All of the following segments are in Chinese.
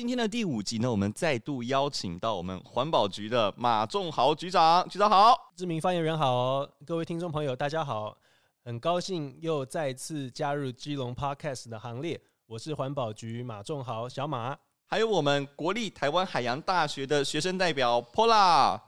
今天的第五集呢，我们再度邀请到我们环保局的马仲豪局长，局长好，知名发言人好，各位听众朋友大家好，很高兴又再次加入基隆 Podcast 的行列，我是环保局马仲豪小马，还有我们国立台湾海洋大学的学生代表 Pola。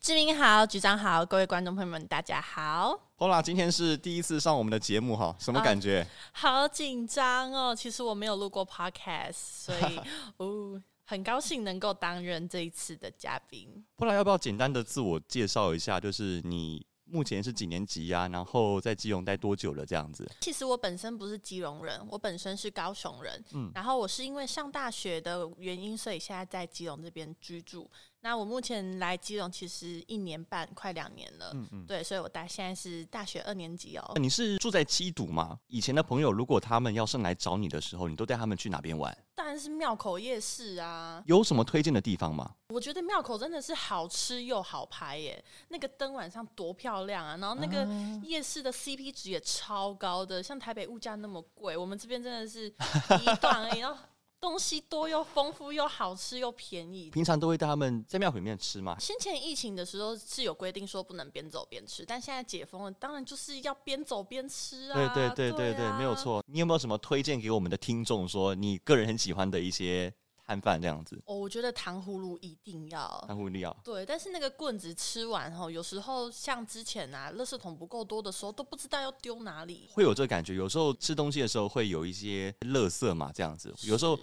志明好，局长好，各位观众朋友们，大家好。Pola 今天是第一次上我们的节目哈，什么感觉？啊、好紧张哦！其实我没有录过 Podcast，所以 哦，很高兴能够担任这一次的嘉宾。Pola 要不要简单的自我介绍一下？就是你目前是几年级呀、啊？然后在基隆待多久了？这样子。其实我本身不是基隆人，我本身是高雄人。嗯，然后我是因为上大学的原因，所以现在在基隆这边居住。那我目前来基隆其实一年半，快两年了。嗯嗯，对，所以我大现在是大学二年级哦。你是住在基堵吗？以前的朋友如果他们要上来找你的时候，你都带他们去哪边玩？当然是庙口夜市啊。有什么推荐的地方吗？我觉得庙口真的是好吃又好拍耶，那个灯晚上多漂亮啊！然后那个夜市的 CP 值也超高的，像台北物价那么贵，我们这边真的是 一段而已。然后东西多又丰富又好吃又便宜，平常都会带他们在庙里面吃吗？先前疫情的时候是有规定说不能边走边吃，但现在解封了，当然就是要边走边吃啊！对对对对对，没有错。你有没有什么推荐给我们的听众？说你个人很喜欢的一些摊贩这样子？哦，我觉得糖葫芦一定要，糖葫芦要。对，但是那个棍子吃完后，有时候像之前啊，垃圾桶不够多的时候，都不知道要丢哪里。会有这个感觉，有时候吃东西的时候会有一些垃圾嘛，这样子，有时候。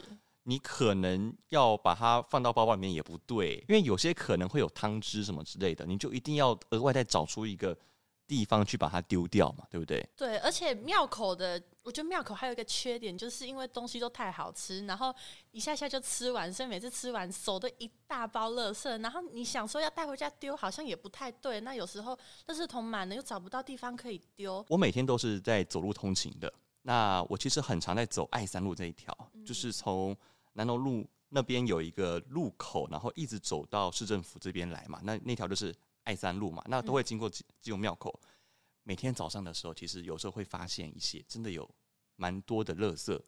你可能要把它放到包包里面也不对，因为有些可能会有汤汁什么之类的，你就一定要额外再找出一个地方去把它丢掉嘛，对不对？对，而且庙口的，我觉得庙口还有一个缺点，就是因为东西都太好吃，然后一下下就吃完，所以每次吃完手都一大包垃圾，然后你想说要带回家丢，好像也不太对。那有时候垃圾桶满了，又找不到地方可以丢。我每天都是在走路通勤的，那我其实很常在走爱三路这一条，嗯、就是从。南投路那边有一个路口，然后一直走到市政府这边来嘛，那那条就是爱三路嘛，那都会经过基基隆庙口。每天早上的时候，其实有时候会发现一些真的有蛮多的垃圾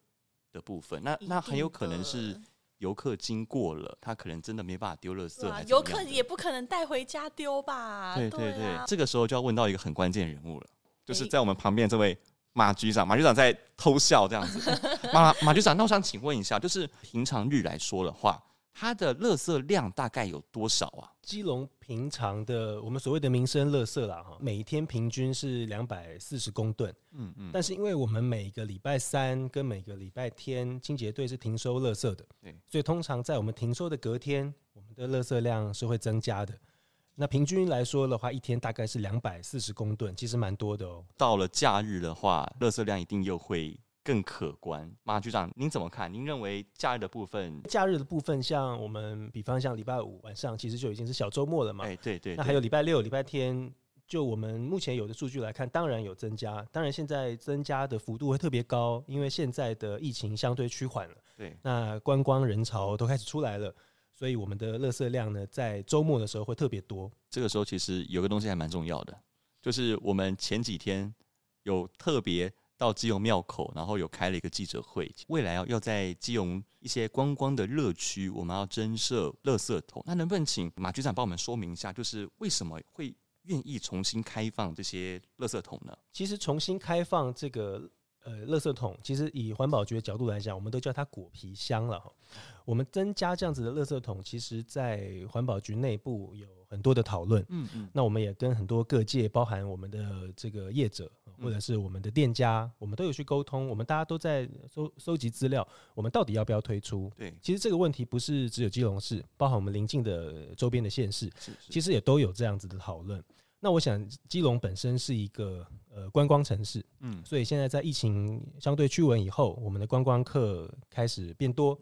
的部分，那那很有可能是游客经过了，他可能真的没办法丢垃圾，游客也不可能带回家丢吧？对对对，这个时候就要问到一个很关键人物了，就是在我们旁边这位。马局长，马局长在偷笑这样子。马马局长，那我想请问一下，就是平常日来说的话，它的垃圾量大概有多少啊？基隆平常的我们所谓的民生垃圾啦，哈，每天平均是两百四十公吨。嗯嗯。但是因为我们每个礼拜三跟每个礼拜天清洁队是停收垃圾的，对，所以通常在我们停收的隔天，我们的垃圾量是会增加的。那平均来说的话，一天大概是两百四十公吨，其实蛮多的哦。到了假日的话，垃圾量一定又会更可观。马局长，您怎么看？您认为假日的部分？假日的部分，像我们比方像礼拜五晚上，其实就已经是小周末了嘛。哎，对对。那还有礼拜六、礼拜天，就我们目前有的数据来看，当然有增加。当然现在增加的幅度会特别高，因为现在的疫情相对趋缓了。对。那观光人潮都开始出来了。所以我们的垃圾量呢，在周末的时候会特别多。这个时候其实有个东西还蛮重要的，就是我们前几天有特别到基隆庙口，然后有开了一个记者会。未来要要在基隆一些观光的热区，我们要增设垃圾桶。那能不能请马局长帮我们说明一下，就是为什么会愿意重新开放这些垃圾桶呢？其实重新开放这个。呃，垃圾桶其实以环保局的角度来讲，我们都叫它果皮箱了哈。我们增加这样子的垃圾桶，其实在环保局内部有很多的讨论。嗯嗯。那我们也跟很多各界，包含我们的这个业者，或者是我们的店家，我们都有去沟通。我们大家都在收收集资料，我们到底要不要推出？对。其实这个问题不是只有基隆市，包含我们邻近的周边的县市，其实也都有这样子的讨论。那我想，基隆本身是一个呃观光城市，嗯，所以现在在疫情相对趋稳以后，我们的观光客开始变多，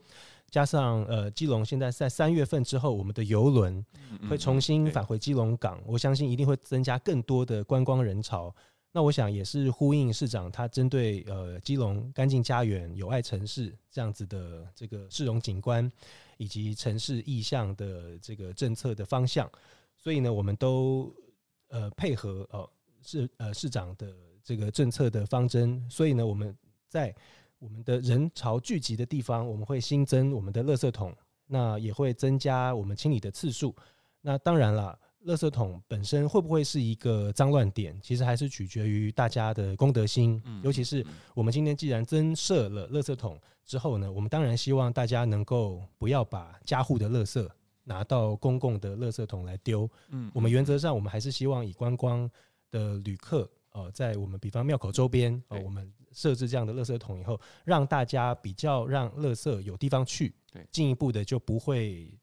加上呃基隆现在在三月份之后，我们的游轮会重新返回基隆港，我相信一定会增加更多的观光人潮。那我想也是呼应市长他针对呃基隆干净家园、有爱城市这样子的这个市容景观以及城市意向的这个政策的方向，所以呢，我们都。呃，配合哦市呃市长的这个政策的方针，所以呢，我们在我们的人潮聚集的地方，我们会新增我们的垃圾桶，那也会增加我们清理的次数。那当然了。垃圾桶本身会不会是一个脏乱点？其实还是取决于大家的公德心。嗯尤其是我们今天既然增设了垃圾桶之后呢，我们当然希望大家能够不要把家户的垃圾拿到公共的垃圾桶来丢。嗯，我们原则上我们还是希望以观光的旅客，呃，在我们比方庙口周边，呃，我们设置这样的垃圾桶以后，让大家比较让垃圾有地方去。对，进一步的就不会。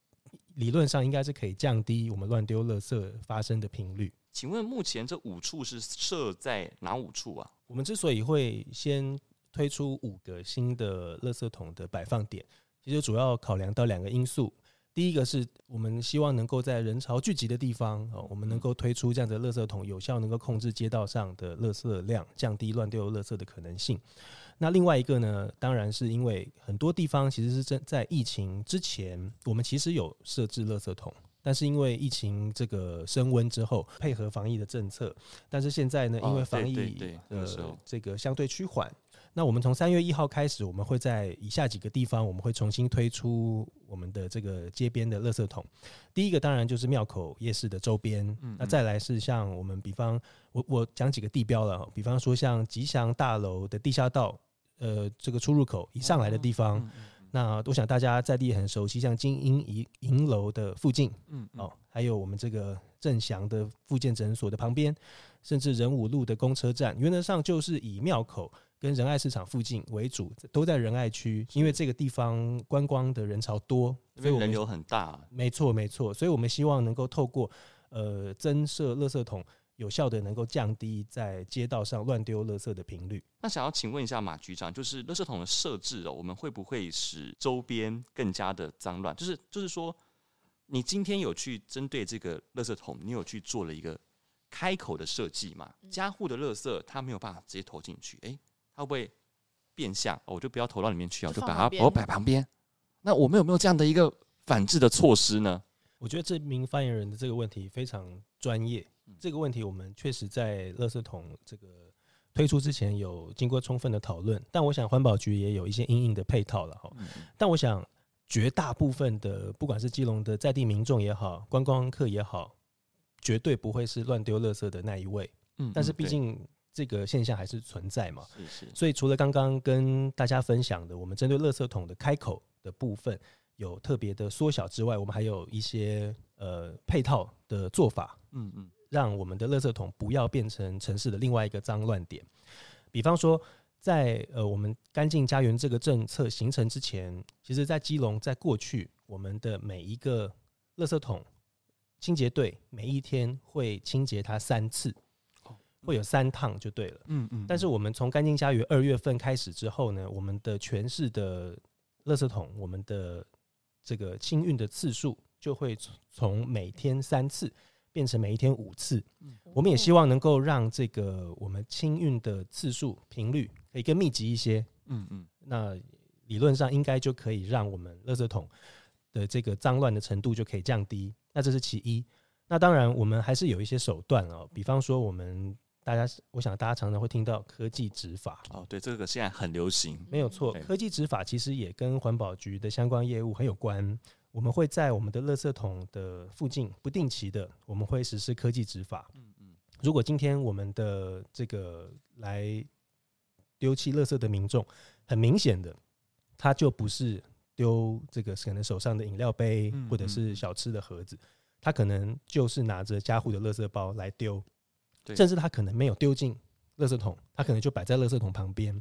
理论上应该是可以降低我们乱丢垃圾发生的频率。请问目前这五处是设在哪五处啊？我们之所以会先推出五个新的垃圾桶的摆放点，其实主要考量到两个因素。第一个是我们希望能够在人潮聚集的地方，哦，我们能够推出这样的垃圾桶，有效能够控制街道上的垃圾量，降低乱丢垃圾的可能性。那另外一个呢，当然是因为很多地方其实是在在疫情之前，我们其实有设置垃圾桶，但是因为疫情这个升温之后，配合防疫的政策，但是现在呢，因为防疫呃这个相对趋缓。那我们从三月一号开始，我们会在以下几个地方，我们会重新推出我们的这个街边的垃圾桶。第一个当然就是庙口夜市的周边，那再来是像我们比方我我讲几个地标了，比方说像吉祥大楼的地下道，呃，这个出入口一上来的地方，那我想大家在地也很熟悉，像金鹰银银楼的附近，嗯，哦，还有我们这个正祥的复健诊所的旁边，甚至仁武路的公车站，原则上就是以庙口。跟仁爱市场附近为主，都在仁爱区，因为这个地方观光的人潮多，所以人流很大。没错，没错，所以我们希望能够透过呃增设垃圾桶，有效的能够降低在街道上乱丢垃圾的频率。那想要请问一下马局长，就是垃圾桶的设置哦，我们会不会使周边更加的脏乱？就是就是说，你今天有去针对这个垃圾桶，你有去做了一个开口的设计嘛？家户的垃圾它没有办法直接投进去，诶。它会不会变相？我就不要投到里面去啊，我就把它我摆旁边。那我们有没有这样的一个反制的措施呢？我觉得这名发言人的这个问题非常专业。这个问题我们确实在垃圾桶这个推出之前有经过充分的讨论，但我想环保局也有一些因应的配套了哈。但我想绝大部分的不管是基隆的在地民众也好，观光客也好，绝对不会是乱丢垃圾的那一位。嗯，但是毕竟。这个现象还是存在嘛？是是。所以除了刚刚跟大家分享的，我们针对垃圾桶的开口的部分有特别的缩小之外，我们还有一些呃配套的做法，嗯嗯，让我们的垃圾桶不要变成城市的另外一个脏乱点。比方说在，在呃我们干净家园这个政策形成之前，其实，在基隆，在过去，我们的每一个垃圾桶清洁队每一天会清洁它三次。会有三趟就对了，嗯嗯。但是我们从干净家园二月份开始之后呢，我们的全市的垃圾桶，我们的这个清运的次数就会从每天三次变成每一天五次。嗯我们也希望能够让这个我们清运的次数频率可以更密集一些，嗯嗯。那理论上应该就可以让我们垃圾桶的这个脏乱的程度就可以降低。那这是其一。那当然我们还是有一些手段哦，比方说我们。大家，我想大家常常会听到科技执法哦，对，这个现在很流行，没有错。科技执法其实也跟环保局的相关业务很有关。我们会在我们的垃圾桶的附近不定期的，我们会实施科技执法。嗯嗯。如果今天我们的这个来丢弃垃圾的民众，很明显的，他就不是丢这个可能手上的饮料杯或者是小吃的盒子，他可能就是拿着家户的垃圾包来丢。甚至他可能没有丢进垃圾桶，他可能就摆在垃圾桶旁边，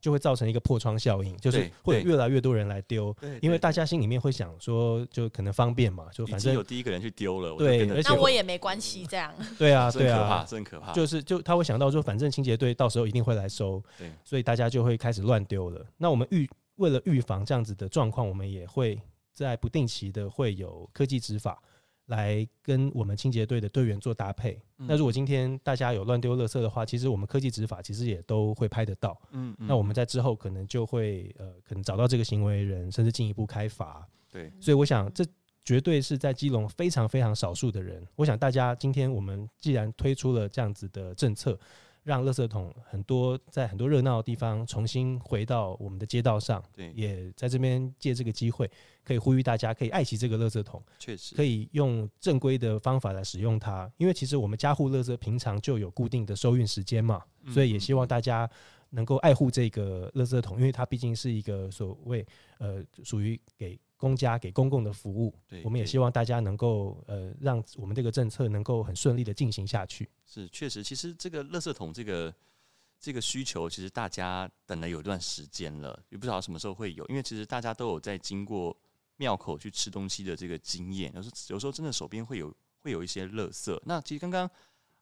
就会造成一个破窗效应，就是会有越来越多人来丢，因为大家心里面会想说，就可能方便嘛，就反正有第一个人去丢了，对，而且那我也没关系，这样，对啊，对啊，真可怕，就是就他会想到说，反正清洁队到时候一定会来收，对，所以大家就会开始乱丢了。那我们预为了预防这样子的状况，我们也会在不定期的会有科技执法。来跟我们清洁队的队员做搭配。那如果今天大家有乱丢垃圾的话，其实我们科技执法其实也都会拍得到。嗯，那我们在之后可能就会呃，可能找到这个行为人，甚至进一步开罚。对，所以我想这绝对是在基隆非常非常少数的人。我想大家今天我们既然推出了这样子的政策，让垃圾桶很多在很多热闹的地方重新回到我们的街道上。对，也在这边借这个机会，可以呼吁大家可以爱惜这个垃圾桶，确实可以用正规的方法来使用它。因为其实我们家户垃圾平常就有固定的收运时间嘛，所以也希望大家能够爱护这个垃圾桶，因为它毕竟是一个所谓呃属于给。公家给公共的服务，对，我们也希望大家能够呃，让我们这个政策能够很顺利的进行下去。是，确实，其实这个垃圾桶这个这个需求，其实大家等了有一段时间了，也不知道什么时候会有。因为其实大家都有在经过庙口去吃东西的这个经验，有时有时候真的手边会有会有一些垃圾。那其实刚刚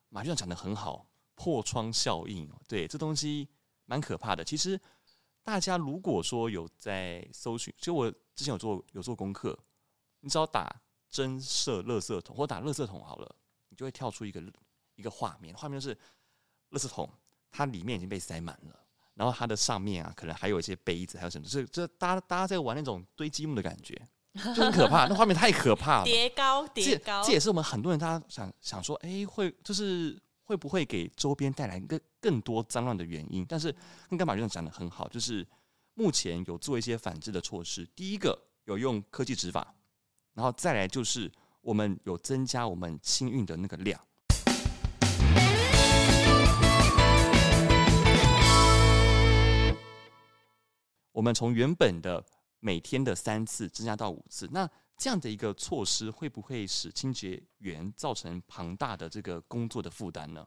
马局长讲的很好，破窗效应，对，这东西蛮可怕的。其实。大家如果说有在搜寻，其实我之前有做有做功课，你只要打“增设垃圾桶”或打“垃圾桶”好了，你就会跳出一个一个画面，画面就是垃圾桶，它里面已经被塞满了，然后它的上面啊，可能还有一些杯子，还有什么，就是这大家大家在玩那种堆积木的感觉，就很可怕，那画面太可怕了，叠高叠高，这也是我们很多人大家想想说，哎、欸，会就是。会不会给周边带来更更多脏乱的原因？但是刚刚马院长讲的很好，就是目前有做一些反制的措施。第一个有用科技执法，然后再来就是我们有增加我们清运的那个量。我们从原本的每天的三次增加到五次，那。这样的一个措施会不会使清洁员造成庞大的这个工作的负担呢？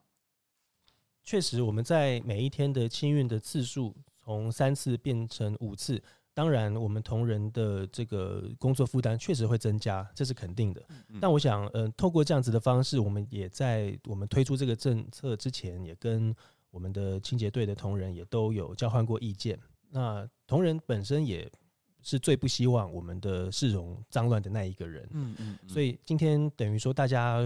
确实，我们在每一天的清运的次数从三次变成五次，当然我们同仁的这个工作负担确实会增加，这是肯定的。但我想，嗯、呃，透过这样子的方式，我们也在我们推出这个政策之前，也跟我们的清洁队的同仁也都有交换过意见。那同仁本身也。是最不希望我们的市容脏乱的那一个人，嗯嗯，所以今天等于说大家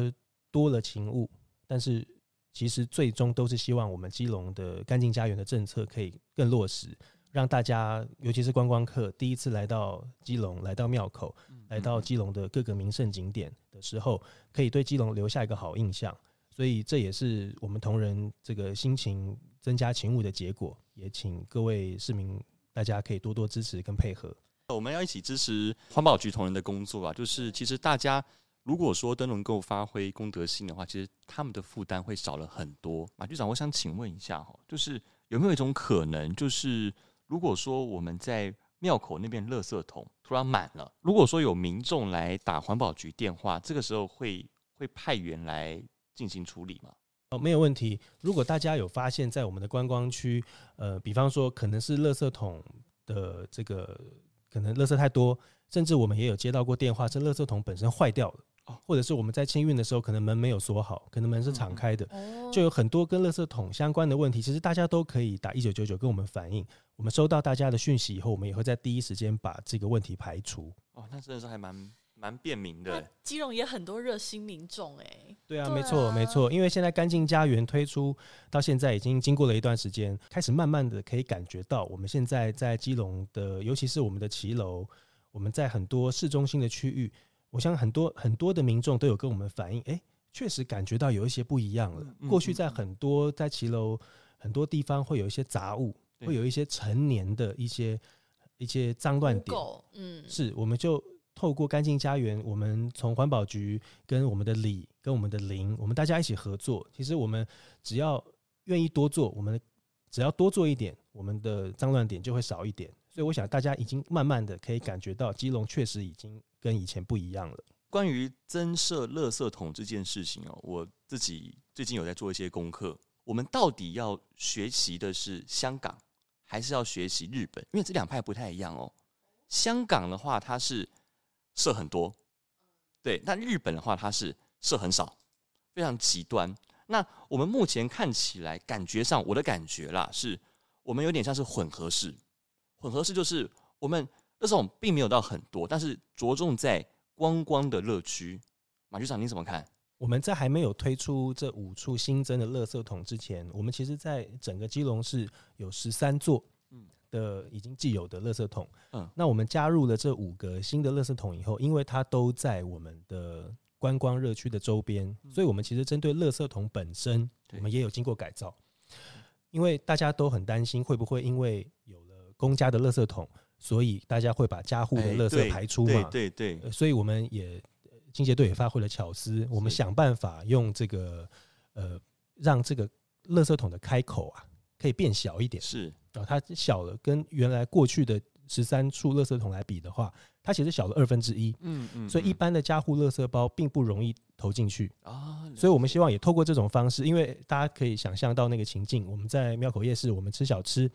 多了勤务，但是其实最终都是希望我们基隆的干净家园的政策可以更落实，让大家尤其是观光客第一次来到基隆，来到庙口，来到基隆的各个名胜景点的时候，可以对基隆留下一个好印象。所以这也是我们同仁这个心情增加勤务的结果，也请各位市民。大家可以多多支持跟配合，我们要一起支持环保局同仁的工作啊！就是其实大家如果说都能够发挥公德心的话，其实他们的负担会少了很多。马局长，我想请问一下哈，就是有没有一种可能，就是如果说我们在庙口那边垃圾桶突然满了，如果说有民众来打环保局电话，这个时候会会派员来进行处理吗？哦，没有问题。如果大家有发现，在我们的观光区，呃，比方说可能是垃圾桶的这个可能垃圾太多，甚至我们也有接到过电话，这垃圾桶本身坏掉了，哦，或者是我们在清运的时候，可能门没有锁好，可能门是敞开的，嗯，就有很多跟垃圾桶相关的问题。其实大家都可以打一九九九跟我们反映，我们收到大家的讯息以后，我们也会在第一时间把这个问题排除。哦，那真的是还蛮。蛮便民的，基隆也很多热心民众哎。对啊，没错没错，因为现在干净家园推出到现在已经经过了一段时间，开始慢慢的可以感觉到，我们现在在基隆的，尤其是我们的骑楼，我们在很多市中心的区域，我想很多很多的民众都有跟我们反映，哎，确实感觉到有一些不一样了。过去在很多在骑楼很多地方会有一些杂物，会有一些陈年的一些一些脏乱点，嗯，是我们就。透过干净家园，我们从环保局跟我们的里、跟我们的邻，我们大家一起合作。其实我们只要愿意多做，我们只要多做一点，我们的脏乱点就会少一点。所以我想大家已经慢慢的可以感觉到，基隆确实已经跟以前不一样了。关于增设垃圾桶这件事情哦，我自己最近有在做一些功课。我们到底要学习的是香港，还是要学习日本？因为这两派不太一样哦。香港的话，它是设很多，对。那日本的话，它是设很少，非常极端。那我们目前看起来，感觉上我的感觉啦，是我们有点像是混合式。混合式就是我们那种并没有到很多，但是着重在观光的乐趣。马局长，你怎么看？我们在还没有推出这五处新增的垃圾桶之前，我们其实在整个基隆市有十三座。的已经既有的垃圾桶，嗯，那我们加入了这五个新的垃圾桶以后，因为它都在我们的观光热区的周边，所以我们其实针对垃圾桶本身，我们也有经过改造。因为大家都很担心会不会因为有了公家的垃圾桶，所以大家会把家户的垃圾排出嘛？对对，对，所以我们也清洁队也发挥了巧思，我们想办法用这个呃，让这个垃圾桶的开口啊可以变小一点，是。啊，它小了，跟原来过去的十三处垃圾桶来比的话。它其实小了二分之一，嗯嗯，所以一般的家户垃圾包并不容易投进去啊。所以我们希望也透过这种方式，因为大家可以想象到那个情境，我们在庙口夜市，我们吃小吃，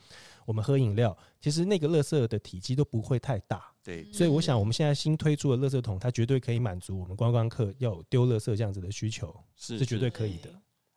我们喝饮料，其实那个垃圾的体积都不会太大。对，所以我想我们现在新推出的垃圾桶，它绝对可以满足我们观光客要丢垃圾这样子的需求，是绝对可以的。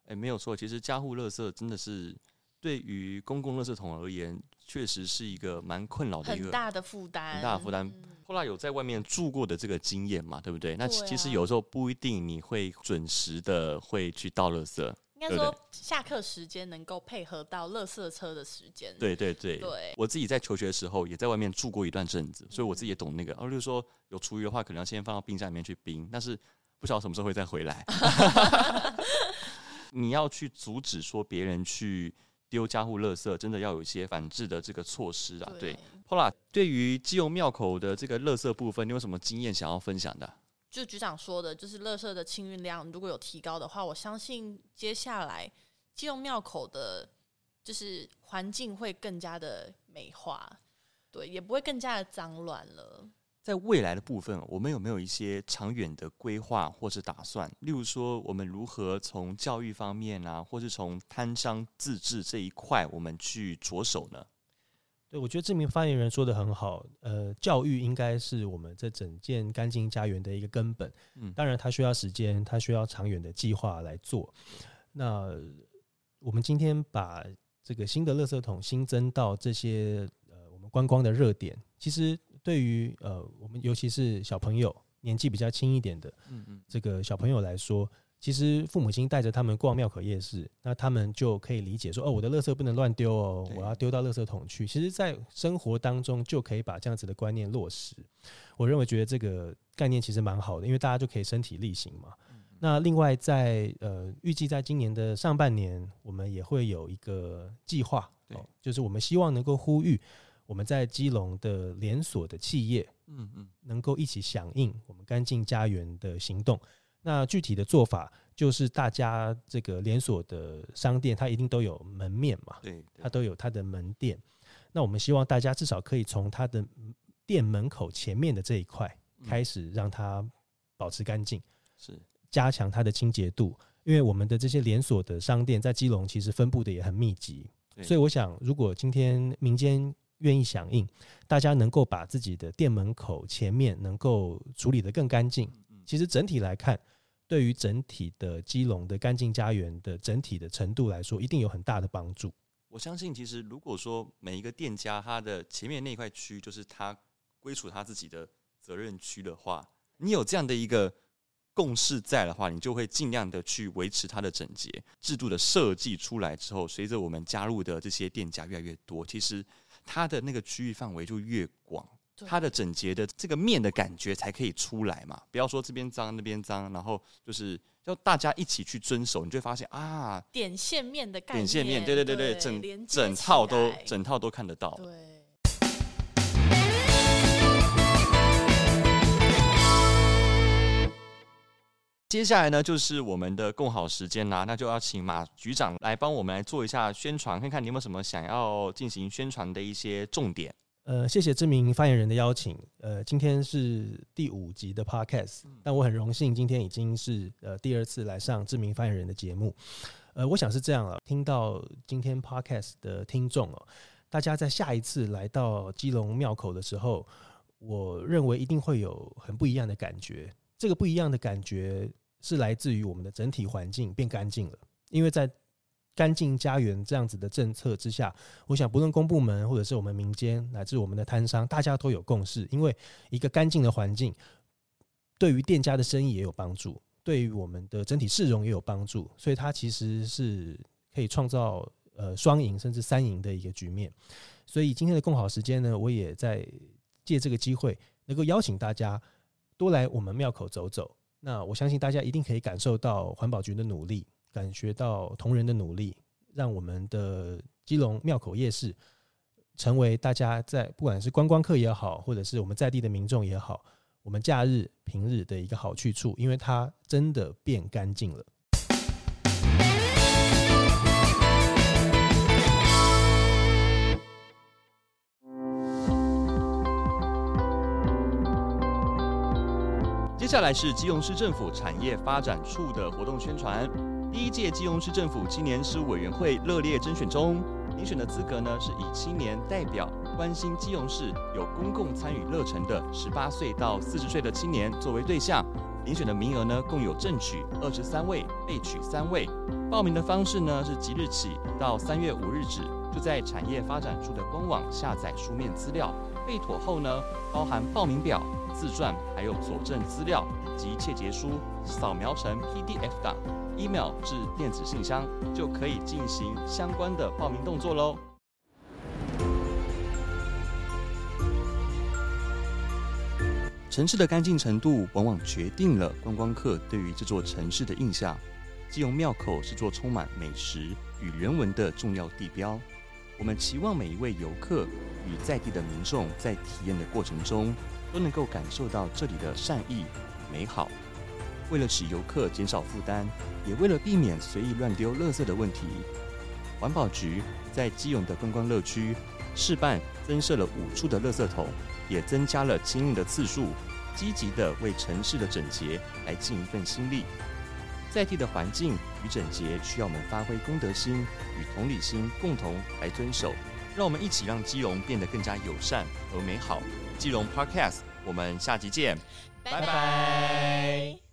哎，没有错，其实家户垃圾真的是对于公共垃圾桶而言，确实是一个蛮困扰的一个很大的负担，很大的负担。后来有在外面住过的这个经验嘛，对不对？那其实有时候不一定你会准时的会去倒垃圾，应该说下课时间能够配合到垃圾车的时间。对对对，对。我自己在求学的时候也在外面住过一段阵子，所以我自己也懂那个。哦，就是说有厨余的话，可能要先放到冰箱里面去冰，但是不知道什么时候会再回来。你要去阻止说别人去。丢家户垃圾真的要有一些反制的这个措施啊。对，后来对于基隆庙口的这个垃圾部分，你有什么经验想要分享的？就局长说的，就是垃圾的清运量如果有提高的话，我相信接下来基隆庙口的，就是环境会更加的美化，对，也不会更加的脏乱了。在未来的部分，我们有没有一些长远的规划或是打算？例如说，我们如何从教育方面啊，或是从摊商自治这一块，我们去着手呢？对，我觉得这名发言人说的很好。呃，教育应该是我们这整件干净家园的一个根本。嗯，当然，它需要时间，它需要长远的计划来做。那我们今天把这个新的垃圾桶新增到这些呃我们观光的热点，其实。对于呃，我们尤其是小朋友年纪比较轻一点的，嗯嗯，这个小朋友来说，其实父母亲带着他们逛庙口夜市，那他们就可以理解说，哦，我的垃圾不能乱丢哦，我要丢到垃圾桶去。其实，在生活当中就可以把这样子的观念落实。我认为，觉得这个概念其实蛮好的，因为大家就可以身体力行嘛。那另外在，在呃，预计在今年的上半年，我们也会有一个计划，哦，就是我们希望能够呼吁。我们在基隆的连锁的企业，嗯嗯，能够一起响应我们干净家园的行动。那具体的做法就是，大家这个连锁的商店，它一定都有门面嘛，对，它都有它的门店。那我们希望大家至少可以从它的店门口前面的这一块开始，让它保持干净，是加强它的清洁度。因为我们的这些连锁的商店在基隆其实分布的也很密集，所以我想，如果今天民间愿意响应，大家能够把自己的店门口前面能够处理得更干净。其实整体来看，对于整体的基隆的干净家园的整体的程度来说，一定有很大的帮助。我相信，其实如果说每一个店家他的前面那块区就是他归属他自己的责任区的话，你有这样的一个共识在的话，你就会尽量的去维持它的整洁。制度的设计出来之后，随着我们加入的这些店家越来越多，其实。它的那个区域范围就越广，它的整洁的这个面的感觉才可以出来嘛。不要说这边脏那边脏，然后就是要大家一起去遵守，你就会发现啊，点线面的概念，点线面，对对对对，整整套都整套都看得到。对。接下来呢，就是我们的共好时间啦，那就要请马局长来帮我们来做一下宣传，看看你有没有什么想要进行宣传的一些重点。呃，谢谢知名发言人的邀请。呃，今天是第五集的 Podcast，但我很荣幸今天已经是呃第二次来上知名发言人的节目。呃，我想是这样了，听到今天 Podcast 的听众哦，大家在下一次来到基隆庙口的时候，我认为一定会有很不一样的感觉。这个不一样的感觉。是来自于我们的整体环境变干净了，因为在干净家园这样子的政策之下，我想不论公部门或者是我们民间乃至我们的摊商，大家都有共识，因为一个干净的环境对于店家的生意也有帮助，对于我们的整体市容也有帮助，所以它其实是可以创造呃双赢甚至三赢的一个局面。所以今天的共好时间呢，我也在借这个机会，能够邀请大家多来我们庙口走走。那我相信大家一定可以感受到环保局的努力，感觉到同仁的努力，让我们的基隆庙口夜市成为大家在不管是观光客也好，或者是我们在地的民众也好，我们假日平日的一个好去处，因为它真的变干净了。下来是基隆市政府产业发展处的活动宣传。第一届基隆市政府青年事务委员会热烈甄选中，遴选的资格呢是以青年代表关心基隆市有公共参与热忱的十八岁到四十岁的青年作为对象。遴选的名额呢共有正取二十三位，备取三位。报名的方式呢是即日起到三月五日止，就在产业发展处的官网下载书面资料，备妥后呢包含报名表。自传还有佐证资料及切结书，扫描成 PDF 档，email 至电子信箱，就可以进行相关的报名动作喽。城市的干净程度，往往决定了观光客对于这座城市的印象。基隆庙口是座充满美食与人文的重要地标，我们期望每一位游客与在地的民众在体验的过程中，都能够感受到这里的善意美好。为了使游客减少负担，也为了避免随意乱丢垃圾的问题，环保局在基隆的观光乐区试办增设了五处的垃圾桶，也增加了清运的次数，积极地为城市的整洁来尽一份心力。在地的环境与整洁，需要我们发挥公德心与同理心，共同来遵守。让我们一起让基隆变得更加友善和美好。基隆 Podcast，我们下集见，拜拜。